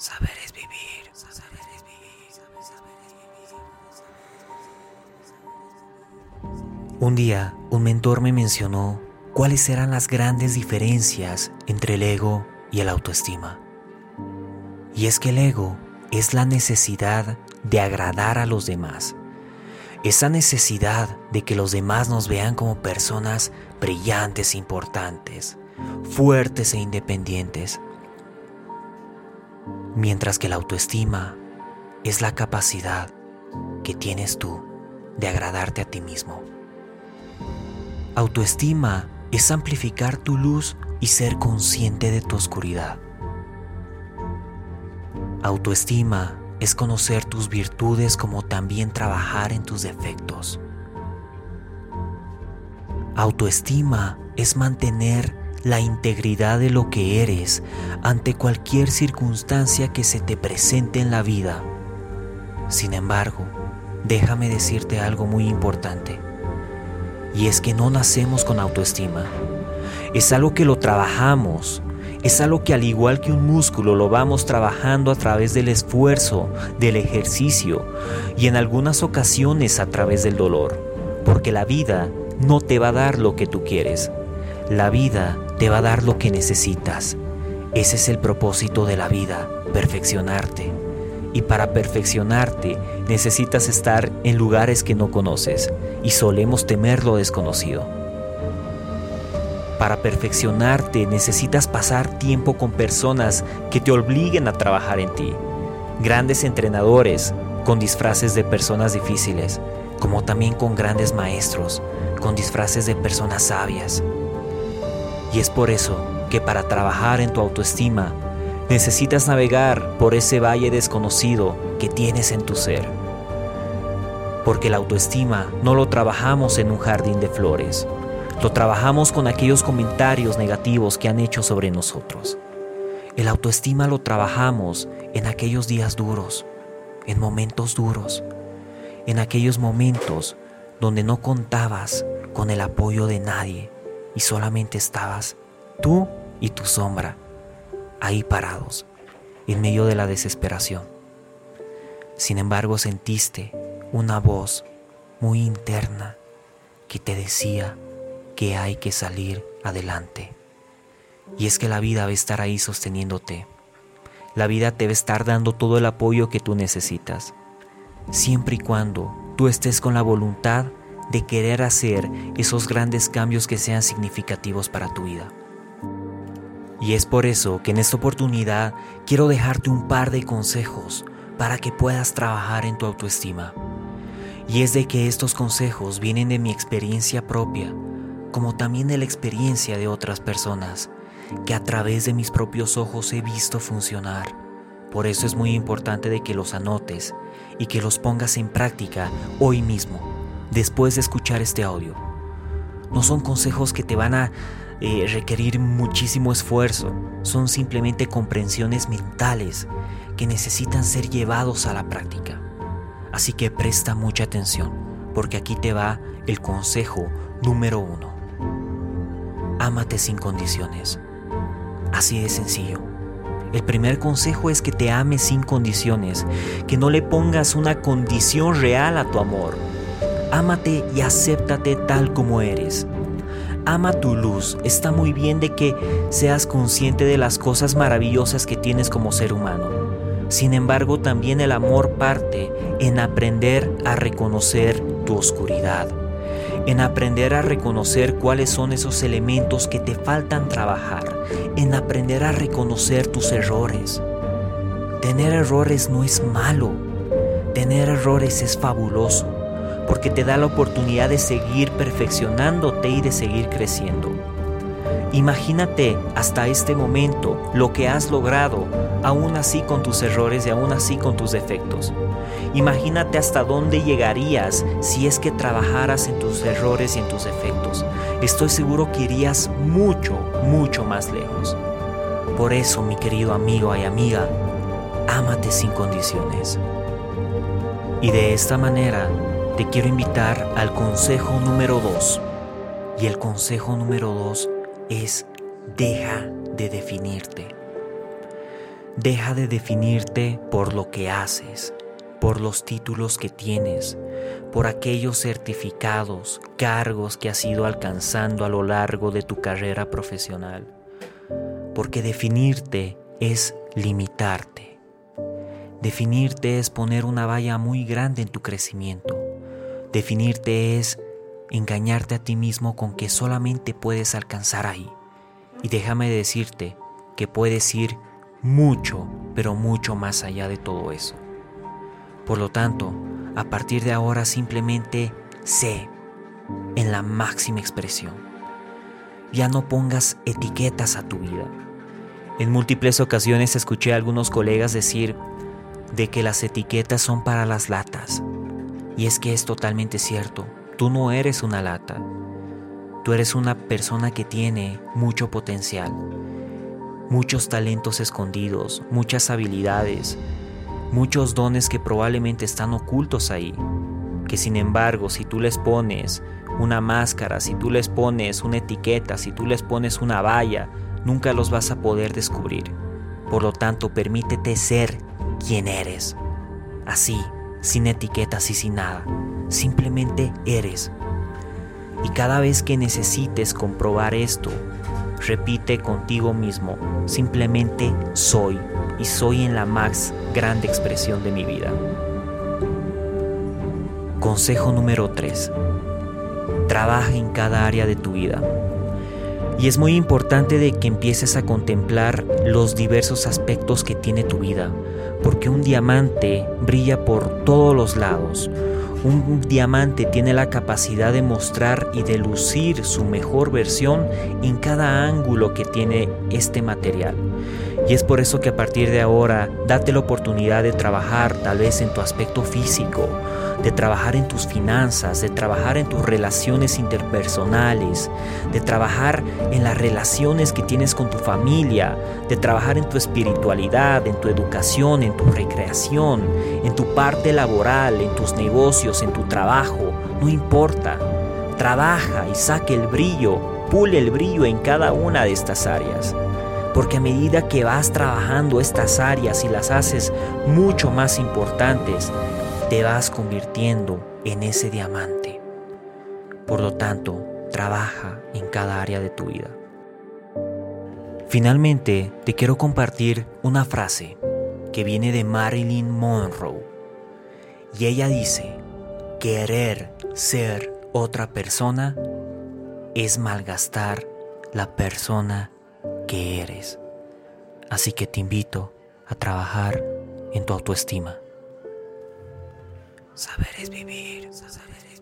Saber es vivir. Saber es vivir. Un día, un mentor me mencionó cuáles eran las grandes diferencias entre el ego y el autoestima. Y es que el ego es la necesidad de agradar a los demás. Esa necesidad de que los demás nos vean como personas brillantes e importantes, fuertes e independientes. Mientras que la autoestima es la capacidad que tienes tú de agradarte a ti mismo. Autoestima es amplificar tu luz y ser consciente de tu oscuridad. Autoestima es conocer tus virtudes como también trabajar en tus defectos. Autoestima es mantener la integridad de lo que eres ante cualquier circunstancia que se te presente en la vida. Sin embargo, déjame decirte algo muy importante. Y es que no nacemos con autoestima. Es algo que lo trabajamos. Es algo que al igual que un músculo lo vamos trabajando a través del esfuerzo, del ejercicio y en algunas ocasiones a través del dolor. Porque la vida no te va a dar lo que tú quieres. La vida te va a dar lo que necesitas. Ese es el propósito de la vida, perfeccionarte. Y para perfeccionarte necesitas estar en lugares que no conoces y solemos temer lo desconocido. Para perfeccionarte necesitas pasar tiempo con personas que te obliguen a trabajar en ti. Grandes entrenadores con disfraces de personas difíciles, como también con grandes maestros con disfraces de personas sabias. Y es por eso que para trabajar en tu autoestima necesitas navegar por ese valle desconocido que tienes en tu ser. Porque la autoestima no lo trabajamos en un jardín de flores, lo trabajamos con aquellos comentarios negativos que han hecho sobre nosotros. El autoestima lo trabajamos en aquellos días duros, en momentos duros, en aquellos momentos donde no contabas con el apoyo de nadie y solamente estabas tú y tu sombra ahí parados en medio de la desesperación. Sin embargo, sentiste una voz muy interna que te decía que hay que salir adelante. Y es que la vida va a estar ahí sosteniéndote. La vida te va a estar dando todo el apoyo que tú necesitas, siempre y cuando tú estés con la voluntad de querer hacer esos grandes cambios que sean significativos para tu vida. Y es por eso que en esta oportunidad quiero dejarte un par de consejos para que puedas trabajar en tu autoestima. Y es de que estos consejos vienen de mi experiencia propia, como también de la experiencia de otras personas, que a través de mis propios ojos he visto funcionar. Por eso es muy importante de que los anotes y que los pongas en práctica hoy mismo después de escuchar este audio. No son consejos que te van a eh, requerir muchísimo esfuerzo, son simplemente comprensiones mentales que necesitan ser llevados a la práctica. Así que presta mucha atención, porque aquí te va el consejo número uno. Ámate sin condiciones. Así de sencillo. El primer consejo es que te ames sin condiciones, que no le pongas una condición real a tu amor Ámate y acéptate tal como eres. Ama tu luz. Está muy bien de que seas consciente de las cosas maravillosas que tienes como ser humano. Sin embargo, también el amor parte en aprender a reconocer tu oscuridad, en aprender a reconocer cuáles son esos elementos que te faltan trabajar, en aprender a reconocer tus errores. Tener errores no es malo, tener errores es fabuloso porque te da la oportunidad de seguir perfeccionándote y de seguir creciendo. Imagínate hasta este momento lo que has logrado, aún así con tus errores y aún así con tus defectos. Imagínate hasta dónde llegarías si es que trabajaras en tus errores y en tus defectos. Estoy seguro que irías mucho, mucho más lejos. Por eso, mi querido amigo y amiga, ámate sin condiciones. Y de esta manera, te quiero invitar al consejo número 2. Y el consejo número 2 es deja de definirte. Deja de definirte por lo que haces, por los títulos que tienes, por aquellos certificados, cargos que has ido alcanzando a lo largo de tu carrera profesional. Porque definirte es limitarte. Definirte es poner una valla muy grande en tu crecimiento. Definirte es engañarte a ti mismo con que solamente puedes alcanzar ahí. Y déjame decirte que puedes ir mucho, pero mucho más allá de todo eso. Por lo tanto, a partir de ahora simplemente sé en la máxima expresión. Ya no pongas etiquetas a tu vida. En múltiples ocasiones escuché a algunos colegas decir de que las etiquetas son para las latas. Y es que es totalmente cierto. Tú no eres una lata. Tú eres una persona que tiene mucho potencial, muchos talentos escondidos, muchas habilidades, muchos dones que probablemente están ocultos ahí, que sin embargo si tú les pones una máscara, si tú les pones una etiqueta, si tú les pones una valla, nunca los vas a poder descubrir. Por lo tanto, permítete ser quien eres. Así, sin etiquetas y sin nada. Simplemente eres. Y cada vez que necesites comprobar esto, repite contigo mismo, simplemente soy y soy en la más grande expresión de mi vida. Consejo número 3. Trabaja en cada área de tu vida. Y es muy importante de que empieces a contemplar los diversos aspectos que tiene tu vida, porque un diamante brilla por todos los lados. Un diamante tiene la capacidad de mostrar y de lucir su mejor versión en cada ángulo que tiene este material. Y es por eso que a partir de ahora date la oportunidad de trabajar tal vez en tu aspecto físico, de trabajar en tus finanzas, de trabajar en tus relaciones interpersonales, de trabajar en las relaciones que tienes con tu familia, de trabajar en tu espiritualidad, en tu educación, en tu recreación, en tu parte laboral, en tus negocios, en tu trabajo, no importa. Trabaja y saque el brillo, pule el brillo en cada una de estas áreas. Porque a medida que vas trabajando estas áreas y las haces mucho más importantes, te vas convirtiendo en ese diamante. Por lo tanto, trabaja en cada área de tu vida. Finalmente, te quiero compartir una frase que viene de Marilyn Monroe. Y ella dice, querer ser otra persona es malgastar la persona que eres. Así que te invito a trabajar en tu autoestima. Saber es vivir, saber es